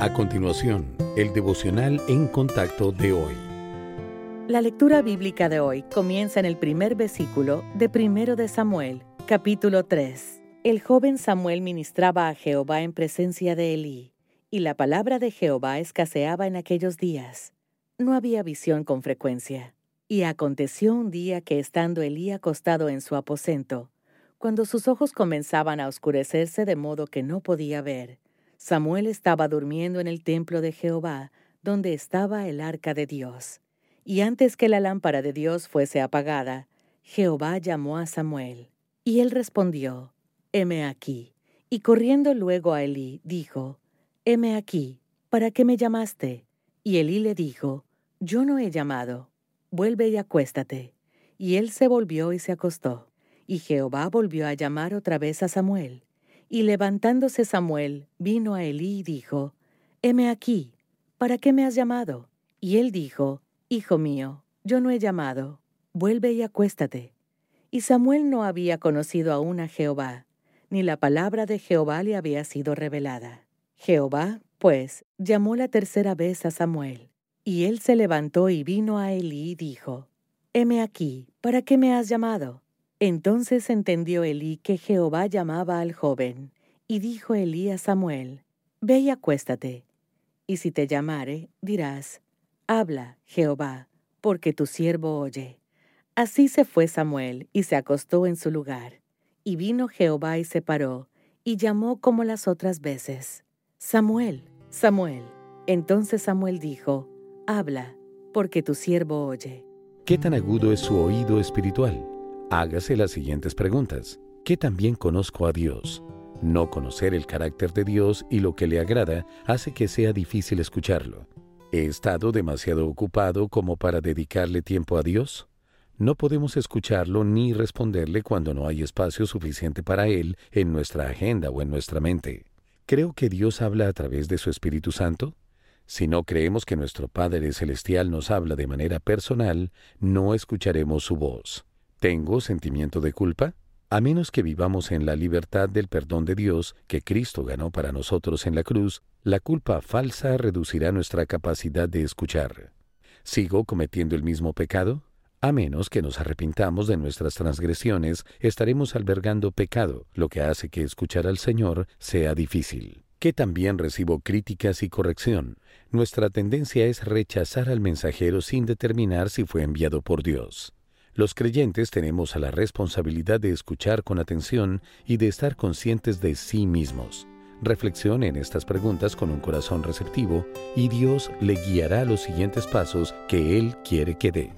A continuación, el devocional en contacto de hoy. La lectura bíblica de hoy comienza en el primer versículo de primero de Samuel, capítulo 3. El joven Samuel ministraba a Jehová en presencia de Elí, y la palabra de Jehová escaseaba en aquellos días. No había visión con frecuencia. Y aconteció un día que estando Elí acostado en su aposento, cuando sus ojos comenzaban a oscurecerse de modo que no podía ver, Samuel estaba durmiendo en el templo de Jehová, donde estaba el arca de Dios. Y antes que la lámpara de Dios fuese apagada, Jehová llamó a Samuel. Y él respondió, Heme aquí. Y corriendo luego a Elí, dijo, Heme aquí, ¿para qué me llamaste? Y Elí le dijo, Yo no he llamado, vuelve y acuéstate. Y él se volvió y se acostó. Y Jehová volvió a llamar otra vez a Samuel. Y levantándose Samuel, vino a Elí y dijo, Heme aquí, ¿para qué me has llamado? Y él dijo, Hijo mío, yo no he llamado, vuelve y acuéstate. Y Samuel no había conocido aún a Jehová, ni la palabra de Jehová le había sido revelada. Jehová, pues, llamó la tercera vez a Samuel, y él se levantó y vino a Elí y dijo, Heme aquí, ¿para qué me has llamado? Entonces entendió Elí que Jehová llamaba al joven, y dijo Elí a Samuel, Ve y acuéstate, y si te llamare, dirás, Habla, Jehová, porque tu siervo oye. Así se fue Samuel y se acostó en su lugar. Y vino Jehová y se paró, y llamó como las otras veces, Samuel, Samuel. Entonces Samuel dijo, Habla, porque tu siervo oye. ¿Qué tan agudo es su oído espiritual? Hágase las siguientes preguntas. ¿Qué también conozco a Dios? No conocer el carácter de Dios y lo que le agrada hace que sea difícil escucharlo. ¿He estado demasiado ocupado como para dedicarle tiempo a Dios? No podemos escucharlo ni responderle cuando no hay espacio suficiente para Él en nuestra agenda o en nuestra mente. ¿Creo que Dios habla a través de su Espíritu Santo? Si no creemos que nuestro Padre Celestial nos habla de manera personal, no escucharemos su voz. ¿Tengo sentimiento de culpa? A menos que vivamos en la libertad del perdón de Dios que Cristo ganó para nosotros en la cruz, la culpa falsa reducirá nuestra capacidad de escuchar. ¿Sigo cometiendo el mismo pecado? A menos que nos arrepintamos de nuestras transgresiones, estaremos albergando pecado, lo que hace que escuchar al Señor sea difícil. Que también recibo críticas y corrección. Nuestra tendencia es rechazar al mensajero sin determinar si fue enviado por Dios. Los creyentes tenemos a la responsabilidad de escuchar con atención y de estar conscientes de sí mismos. Reflexione en estas preguntas con un corazón receptivo y Dios le guiará los siguientes pasos que Él quiere que dé.